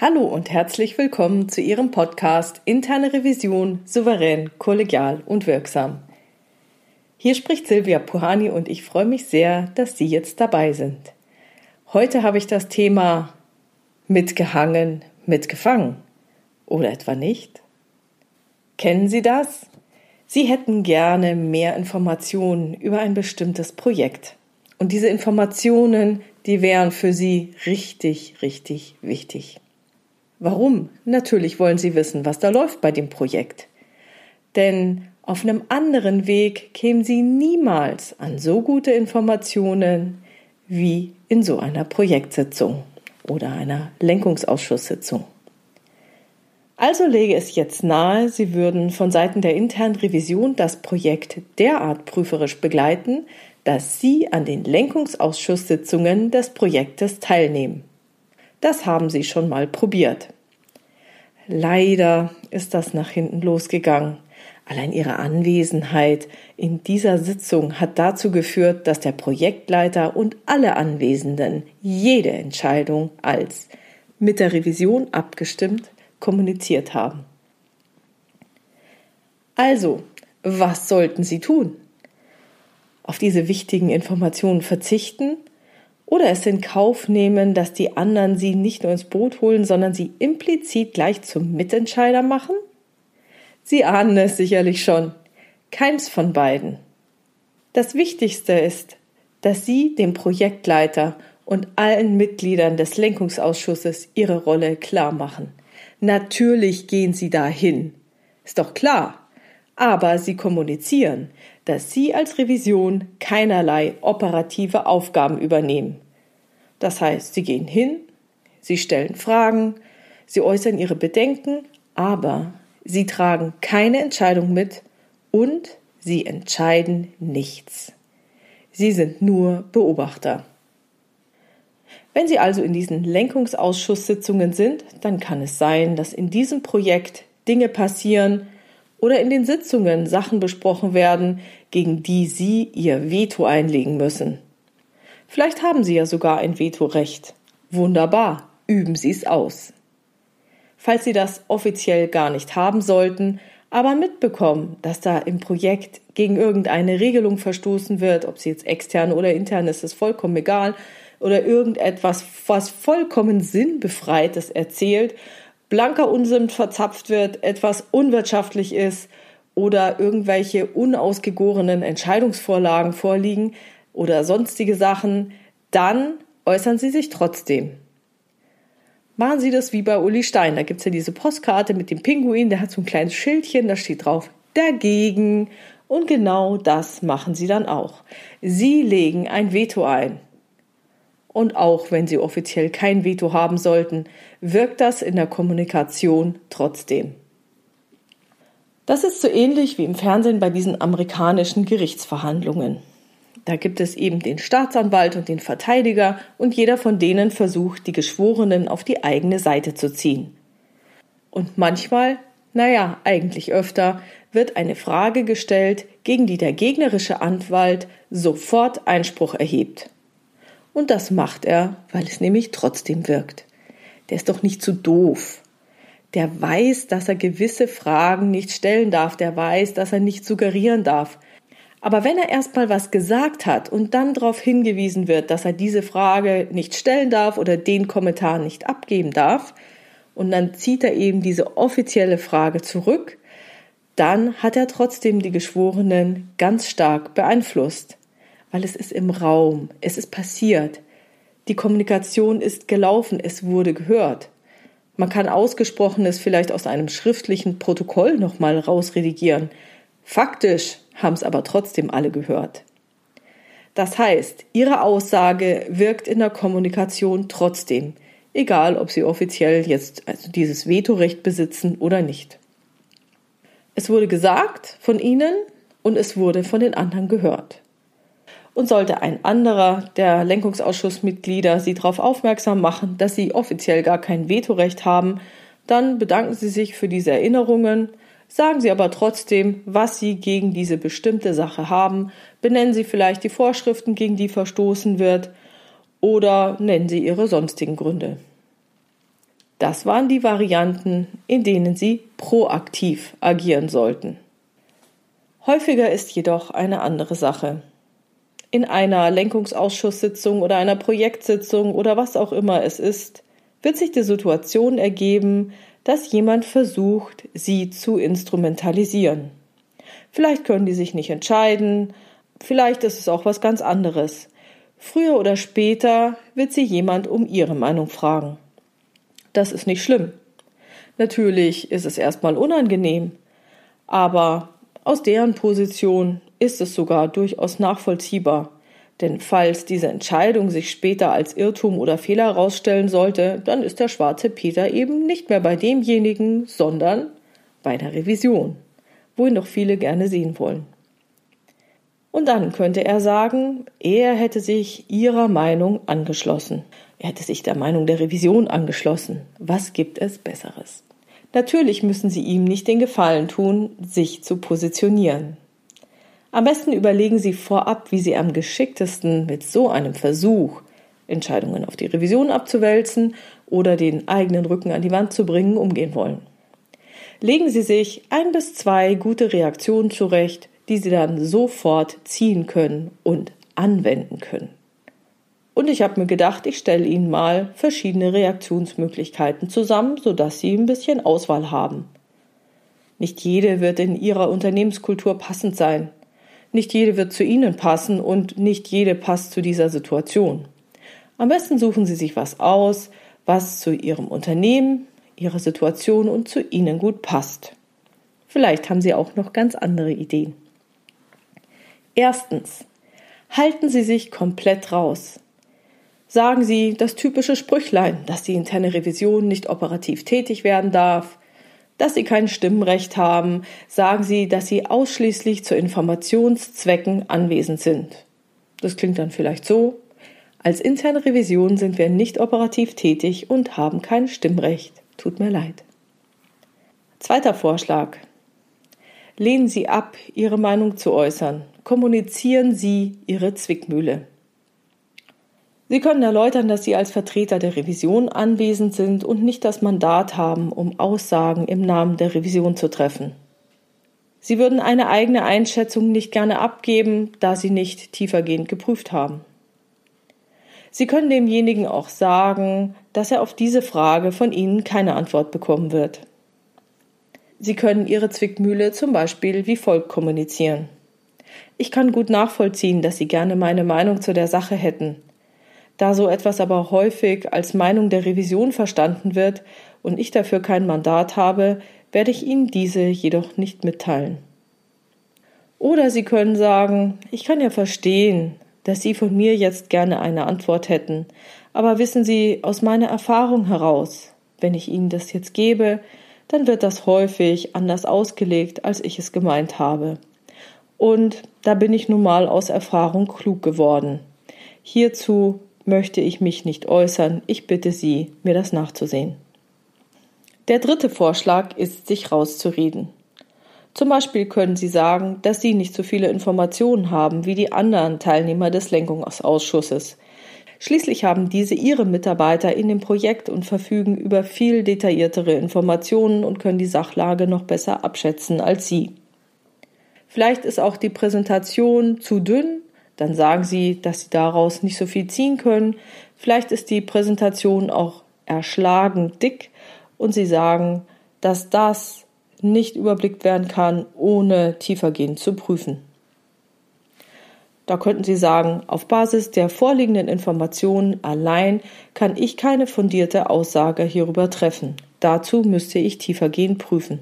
Hallo und herzlich willkommen zu Ihrem Podcast Interne Revision souverän, kollegial und wirksam. Hier spricht Silvia Puhani und ich freue mich sehr, dass Sie jetzt dabei sind. Heute habe ich das Thema mitgehangen, mitgefangen. Oder etwa nicht? Kennen Sie das? Sie hätten gerne mehr Informationen über ein bestimmtes Projekt. Und diese Informationen, die wären für Sie richtig, richtig wichtig. Warum? Natürlich wollen Sie wissen, was da läuft bei dem Projekt. Denn auf einem anderen Weg kämen Sie niemals an so gute Informationen wie in so einer Projektsitzung oder einer Lenkungsausschusssitzung. Also lege es jetzt nahe, Sie würden von Seiten der internen Revision das Projekt derart prüferisch begleiten, dass Sie an den Lenkungsausschusssitzungen des Projektes teilnehmen. Das haben sie schon mal probiert. Leider ist das nach hinten losgegangen. Allein ihre Anwesenheit in dieser Sitzung hat dazu geführt, dass der Projektleiter und alle Anwesenden jede Entscheidung als mit der Revision abgestimmt kommuniziert haben. Also, was sollten Sie tun? Auf diese wichtigen Informationen verzichten oder es in Kauf nehmen, dass die anderen sie nicht nur ins Boot holen, sondern sie implizit gleich zum Mitentscheider machen? Sie ahnen es sicherlich schon. Keins von beiden. Das Wichtigste ist, dass Sie dem Projektleiter und allen Mitgliedern des Lenkungsausschusses ihre Rolle klar machen. Natürlich gehen Sie dahin. Ist doch klar. Aber Sie kommunizieren, dass Sie als Revision keinerlei operative Aufgaben übernehmen. Das heißt, Sie gehen hin, Sie stellen Fragen, Sie äußern Ihre Bedenken, aber Sie tragen keine Entscheidung mit und Sie entscheiden nichts. Sie sind nur Beobachter. Wenn Sie also in diesen Lenkungsausschusssitzungen sind, dann kann es sein, dass in diesem Projekt Dinge passieren, oder in den Sitzungen Sachen besprochen werden, gegen die Sie Ihr Veto einlegen müssen. Vielleicht haben Sie ja sogar ein Vetorecht. Wunderbar, üben Sie es aus. Falls Sie das offiziell gar nicht haben sollten, aber mitbekommen, dass da im Projekt gegen irgendeine Regelung verstoßen wird, ob sie jetzt extern oder intern ist, ist vollkommen egal, oder irgendetwas, was vollkommen sinnbefreites erzählt blanker Unsinn verzapft wird, etwas unwirtschaftlich ist oder irgendwelche unausgegorenen Entscheidungsvorlagen vorliegen oder sonstige Sachen, dann äußern Sie sich trotzdem. Machen Sie das wie bei Uli Stein. Da gibt es ja diese Postkarte mit dem Pinguin, der hat so ein kleines Schildchen, da steht drauf dagegen. Und genau das machen Sie dann auch. Sie legen ein Veto ein. Und auch wenn Sie offiziell kein Veto haben sollten, wirkt das in der Kommunikation trotzdem. Das ist so ähnlich wie im Fernsehen bei diesen amerikanischen Gerichtsverhandlungen. Da gibt es eben den Staatsanwalt und den Verteidiger und jeder von denen versucht, die Geschworenen auf die eigene Seite zu ziehen. Und manchmal, naja, eigentlich öfter, wird eine Frage gestellt, gegen die der gegnerische Anwalt sofort Einspruch erhebt. Und das macht er, weil es nämlich trotzdem wirkt. Der ist doch nicht zu doof. Der weiß, dass er gewisse Fragen nicht stellen darf. Der weiß, dass er nicht suggerieren darf. Aber wenn er erstmal was gesagt hat und dann darauf hingewiesen wird, dass er diese Frage nicht stellen darf oder den Kommentar nicht abgeben darf, und dann zieht er eben diese offizielle Frage zurück, dann hat er trotzdem die Geschworenen ganz stark beeinflusst weil es ist im Raum, es ist passiert. Die Kommunikation ist gelaufen, es wurde gehört. Man kann Ausgesprochenes vielleicht aus einem schriftlichen Protokoll nochmal rausredigieren. Faktisch haben es aber trotzdem alle gehört. Das heißt, Ihre Aussage wirkt in der Kommunikation trotzdem, egal ob Sie offiziell jetzt also dieses Vetorecht besitzen oder nicht. Es wurde gesagt von Ihnen und es wurde von den anderen gehört. Und sollte ein anderer der Lenkungsausschussmitglieder Sie darauf aufmerksam machen, dass Sie offiziell gar kein Vetorecht haben, dann bedanken Sie sich für diese Erinnerungen, sagen Sie aber trotzdem, was Sie gegen diese bestimmte Sache haben, benennen Sie vielleicht die Vorschriften, gegen die verstoßen wird, oder nennen Sie Ihre sonstigen Gründe. Das waren die Varianten, in denen Sie proaktiv agieren sollten. Häufiger ist jedoch eine andere Sache. In einer Lenkungsausschusssitzung oder einer Projektsitzung oder was auch immer es ist, wird sich die Situation ergeben, dass jemand versucht, sie zu instrumentalisieren. Vielleicht können die sich nicht entscheiden, vielleicht ist es auch was ganz anderes. Früher oder später wird sie jemand um ihre Meinung fragen. Das ist nicht schlimm. Natürlich ist es erstmal unangenehm, aber aus deren Position ist es sogar durchaus nachvollziehbar. Denn falls diese Entscheidung sich später als Irrtum oder Fehler herausstellen sollte, dann ist der schwarze Peter eben nicht mehr bei demjenigen, sondern bei der Revision, wo ihn doch viele gerne sehen wollen. Und dann könnte er sagen, er hätte sich ihrer Meinung angeschlossen. Er hätte sich der Meinung der Revision angeschlossen. Was gibt es Besseres? Natürlich müssen Sie ihm nicht den Gefallen tun, sich zu positionieren. Am besten überlegen Sie vorab, wie Sie am geschicktesten mit so einem Versuch, Entscheidungen auf die Revision abzuwälzen oder den eigenen Rücken an die Wand zu bringen, umgehen wollen. Legen Sie sich ein bis zwei gute Reaktionen zurecht, die Sie dann sofort ziehen können und anwenden können. Und ich habe mir gedacht, ich stelle Ihnen mal verschiedene Reaktionsmöglichkeiten zusammen, sodass Sie ein bisschen Auswahl haben. Nicht jede wird in Ihrer Unternehmenskultur passend sein. Nicht jede wird zu Ihnen passen und nicht jede passt zu dieser Situation. Am besten suchen Sie sich was aus, was zu Ihrem Unternehmen, Ihrer Situation und zu Ihnen gut passt. Vielleicht haben Sie auch noch ganz andere Ideen. Erstens. Halten Sie sich komplett raus. Sagen Sie das typische Sprüchlein, dass die interne Revision nicht operativ tätig werden darf, dass Sie kein Stimmrecht haben, sagen Sie, dass Sie ausschließlich zu Informationszwecken anwesend sind. Das klingt dann vielleicht so. Als interne Revision sind wir nicht operativ tätig und haben kein Stimmrecht. Tut mir leid. Zweiter Vorschlag. Lehnen Sie ab, Ihre Meinung zu äußern. Kommunizieren Sie Ihre Zwickmühle. Sie können erläutern, dass Sie als Vertreter der Revision anwesend sind und nicht das Mandat haben, um Aussagen im Namen der Revision zu treffen. Sie würden eine eigene Einschätzung nicht gerne abgeben, da Sie nicht tiefergehend geprüft haben. Sie können demjenigen auch sagen, dass er auf diese Frage von Ihnen keine Antwort bekommen wird. Sie können Ihre Zwickmühle zum Beispiel wie folgt kommunizieren. Ich kann gut nachvollziehen, dass Sie gerne meine Meinung zu der Sache hätten, da so etwas aber häufig als Meinung der Revision verstanden wird und ich dafür kein Mandat habe, werde ich Ihnen diese jedoch nicht mitteilen. Oder Sie können sagen, ich kann ja verstehen, dass Sie von mir jetzt gerne eine Antwort hätten, aber wissen Sie aus meiner Erfahrung heraus, wenn ich Ihnen das jetzt gebe, dann wird das häufig anders ausgelegt, als ich es gemeint habe. Und da bin ich nun mal aus Erfahrung klug geworden. Hierzu möchte ich mich nicht äußern. Ich bitte Sie, mir das nachzusehen. Der dritte Vorschlag ist, sich rauszureden. Zum Beispiel können Sie sagen, dass Sie nicht so viele Informationen haben wie die anderen Teilnehmer des Lenkungsausschusses. Schließlich haben diese ihre Mitarbeiter in dem Projekt und verfügen über viel detailliertere Informationen und können die Sachlage noch besser abschätzen als Sie. Vielleicht ist auch die Präsentation zu dünn dann sagen sie, dass sie daraus nicht so viel ziehen können. Vielleicht ist die Präsentation auch erschlagend dick und sie sagen, dass das nicht überblickt werden kann, ohne tiefergehend zu prüfen. Da könnten Sie sagen, auf Basis der vorliegenden Informationen allein kann ich keine fundierte Aussage hierüber treffen. Dazu müsste ich tiefergehend prüfen.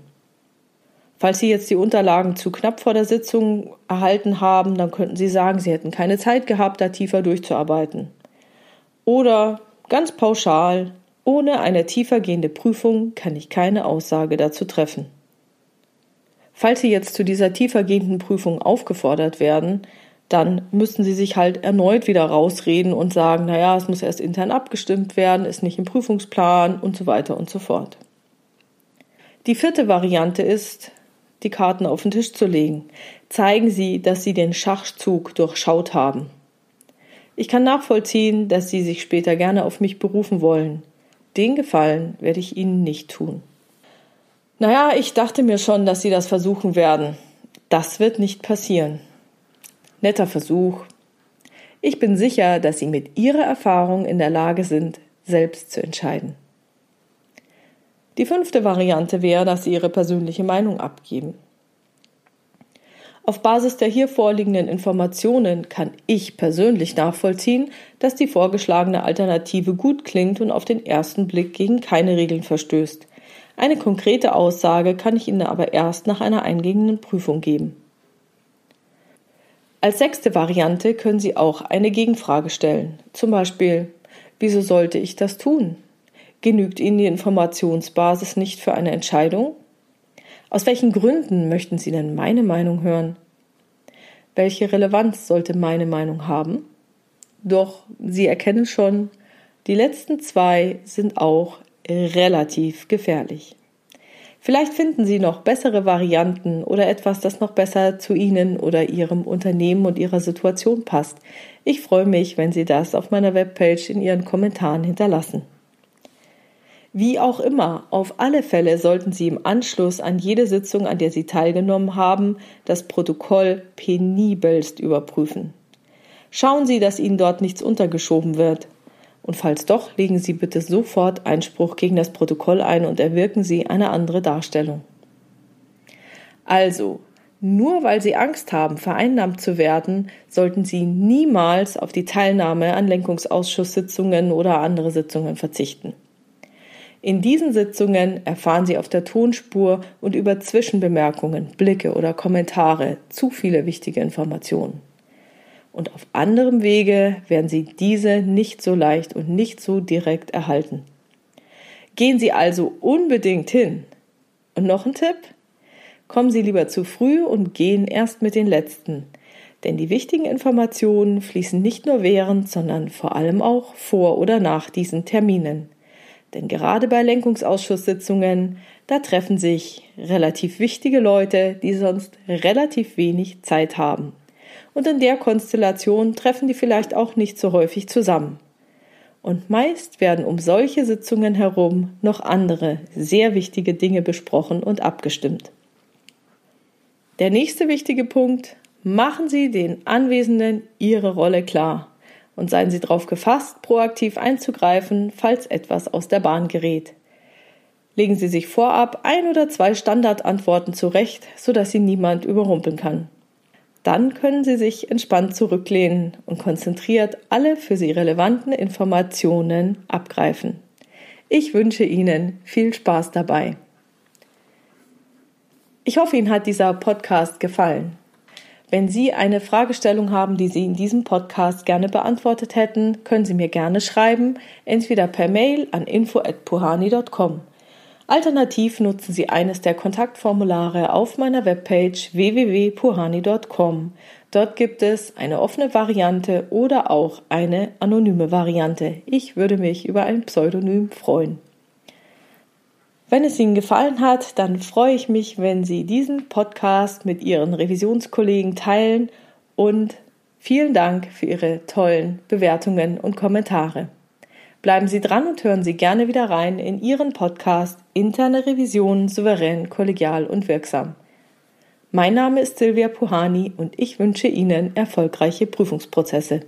Falls Sie jetzt die Unterlagen zu knapp vor der Sitzung erhalten haben, dann könnten Sie sagen, Sie hätten keine Zeit gehabt, da tiefer durchzuarbeiten. Oder ganz pauschal, ohne eine tiefergehende Prüfung kann ich keine Aussage dazu treffen. Falls Sie jetzt zu dieser tiefergehenden Prüfung aufgefordert werden, dann müssten Sie sich halt erneut wieder rausreden und sagen, naja, es muss erst intern abgestimmt werden, ist nicht im Prüfungsplan und so weiter und so fort. Die vierte Variante ist, die Karten auf den Tisch zu legen. Zeigen Sie, dass Sie den Schachzug durchschaut haben. Ich kann nachvollziehen, dass Sie sich später gerne auf mich berufen wollen. Den Gefallen werde ich Ihnen nicht tun. Naja, ich dachte mir schon, dass Sie das versuchen werden. Das wird nicht passieren. Netter Versuch. Ich bin sicher, dass Sie mit Ihrer Erfahrung in der Lage sind, selbst zu entscheiden. Die fünfte Variante wäre, dass Sie Ihre persönliche Meinung abgeben. Auf Basis der hier vorliegenden Informationen kann ich persönlich nachvollziehen, dass die vorgeschlagene Alternative gut klingt und auf den ersten Blick gegen keine Regeln verstößt. Eine konkrete Aussage kann ich Ihnen aber erst nach einer eingehenden Prüfung geben. Als sechste Variante können Sie auch eine Gegenfrage stellen. Zum Beispiel, wieso sollte ich das tun? Genügt Ihnen die Informationsbasis nicht für eine Entscheidung? Aus welchen Gründen möchten Sie denn meine Meinung hören? Welche Relevanz sollte meine Meinung haben? Doch Sie erkennen schon, die letzten zwei sind auch relativ gefährlich. Vielleicht finden Sie noch bessere Varianten oder etwas, das noch besser zu Ihnen oder Ihrem Unternehmen und Ihrer Situation passt. Ich freue mich, wenn Sie das auf meiner Webpage in Ihren Kommentaren hinterlassen. Wie auch immer, auf alle Fälle sollten Sie im Anschluss an jede Sitzung, an der Sie teilgenommen haben, das Protokoll penibelst überprüfen. Schauen Sie, dass Ihnen dort nichts untergeschoben wird. Und falls doch, legen Sie bitte sofort Einspruch gegen das Protokoll ein und erwirken Sie eine andere Darstellung. Also, nur weil Sie Angst haben, vereinnahmt zu werden, sollten Sie niemals auf die Teilnahme an Lenkungsausschusssitzungen oder andere Sitzungen verzichten. In diesen Sitzungen erfahren Sie auf der Tonspur und über Zwischenbemerkungen, Blicke oder Kommentare zu viele wichtige Informationen. Und auf anderem Wege werden Sie diese nicht so leicht und nicht so direkt erhalten. Gehen Sie also unbedingt hin. Und noch ein Tipp? Kommen Sie lieber zu früh und gehen erst mit den letzten. Denn die wichtigen Informationen fließen nicht nur während, sondern vor allem auch vor oder nach diesen Terminen. Denn gerade bei Lenkungsausschusssitzungen, da treffen sich relativ wichtige Leute, die sonst relativ wenig Zeit haben. Und in der Konstellation treffen die vielleicht auch nicht so häufig zusammen. Und meist werden um solche Sitzungen herum noch andere sehr wichtige Dinge besprochen und abgestimmt. Der nächste wichtige Punkt, machen Sie den Anwesenden Ihre Rolle klar und seien Sie darauf gefasst, proaktiv einzugreifen, falls etwas aus der Bahn gerät. Legen Sie sich vorab ein oder zwei Standardantworten zurecht, sodass Sie niemand überrumpeln kann. Dann können Sie sich entspannt zurücklehnen und konzentriert alle für Sie relevanten Informationen abgreifen. Ich wünsche Ihnen viel Spaß dabei. Ich hoffe, Ihnen hat dieser Podcast gefallen. Wenn Sie eine Fragestellung haben, die Sie in diesem Podcast gerne beantwortet hätten, können Sie mir gerne schreiben, entweder per Mail an info@puhani.com. Alternativ nutzen Sie eines der Kontaktformulare auf meiner Webpage www.puhani.com. Dort gibt es eine offene Variante oder auch eine anonyme Variante. Ich würde mich über ein Pseudonym freuen. Wenn es Ihnen gefallen hat, dann freue ich mich, wenn Sie diesen Podcast mit Ihren Revisionskollegen teilen und vielen Dank für Ihre tollen Bewertungen und Kommentare. Bleiben Sie dran und hören Sie gerne wieder rein in Ihren Podcast Interne Revision souverän, kollegial und wirksam. Mein Name ist Silvia Puhani und ich wünsche Ihnen erfolgreiche Prüfungsprozesse.